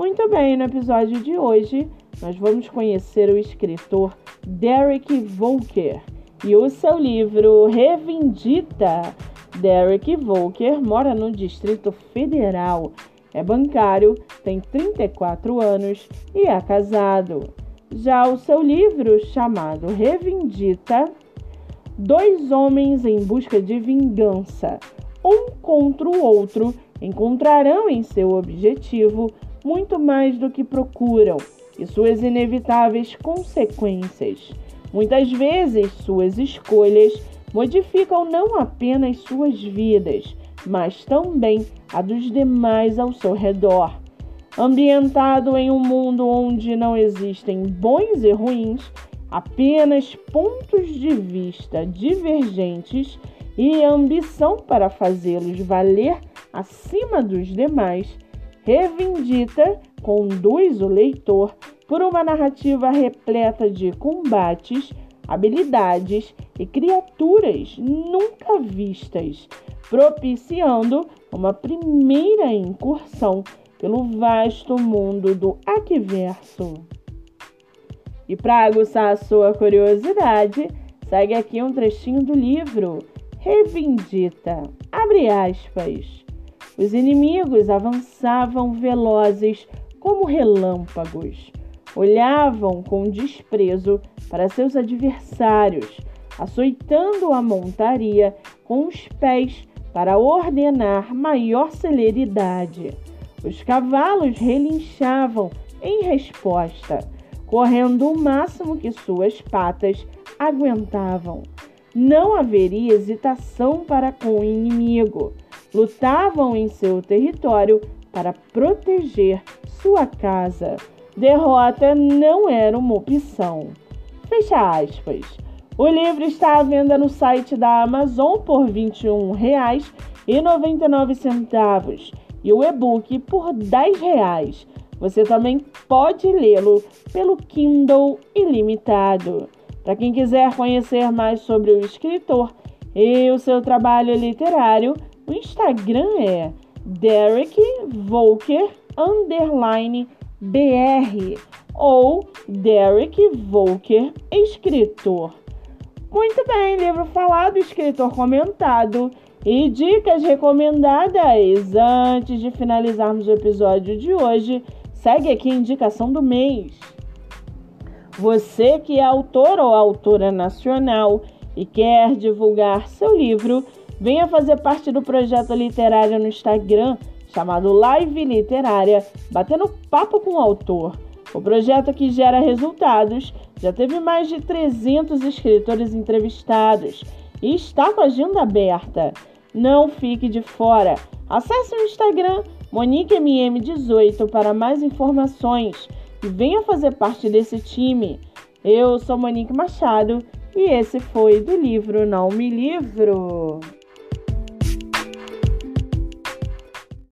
Muito bem, no episódio de hoje nós vamos conhecer o escritor Derek Volker e o seu livro Revindita. Derek Volker mora no Distrito Federal, é bancário, tem 34 anos e é casado. Já o seu livro, chamado Revindita, dois homens em busca de vingança, um contra o outro, encontrarão em seu objetivo muito mais do que procuram e suas inevitáveis consequências. Muitas vezes, suas escolhas modificam não apenas suas vidas, mas também a dos demais ao seu redor. Ambientado em um mundo onde não existem bons e ruins, apenas pontos de vista divergentes e ambição para fazê-los valer acima dos demais, Revindita conduz o leitor por uma narrativa repleta de combates, habilidades e criaturas nunca vistas, propiciando uma primeira incursão pelo vasto mundo do Aquiverso. E para aguçar a sua curiosidade, segue aqui um trechinho do livro Revindita. Abre aspas. Os inimigos avançavam velozes como relâmpagos. Olhavam com desprezo para seus adversários, açoitando a montaria com os pés para ordenar maior celeridade. Os cavalos relinchavam em resposta, correndo o máximo que suas patas aguentavam. Não haveria hesitação para com o inimigo lutavam em seu território para proteger sua casa. Derrota não era uma opção. Fecha aspas. O livro está à venda no site da Amazon por R$ 21,99 e o e-book por R$ 10. Você também pode lê-lo pelo Kindle Ilimitado. Para quem quiser conhecer mais sobre o escritor e o seu trabalho literário, o Instagram é Derek Volker underline BR ou Derek Volker escritor. Muito bem, livro falado, escritor comentado e dicas recomendadas. Antes de finalizarmos o episódio de hoje, segue aqui a indicação do mês. Você que é autor ou autora nacional e quer divulgar seu livro, Venha fazer parte do projeto literário no Instagram chamado Live Literária, batendo papo com o autor. O projeto que gera resultados já teve mais de 300 escritores entrevistados e está com a agenda aberta. Não fique de fora. Acesse o Instagram MoniqueMM18 para mais informações e venha fazer parte desse time. Eu sou Monique Machado e esse foi do livro Não Me Livro.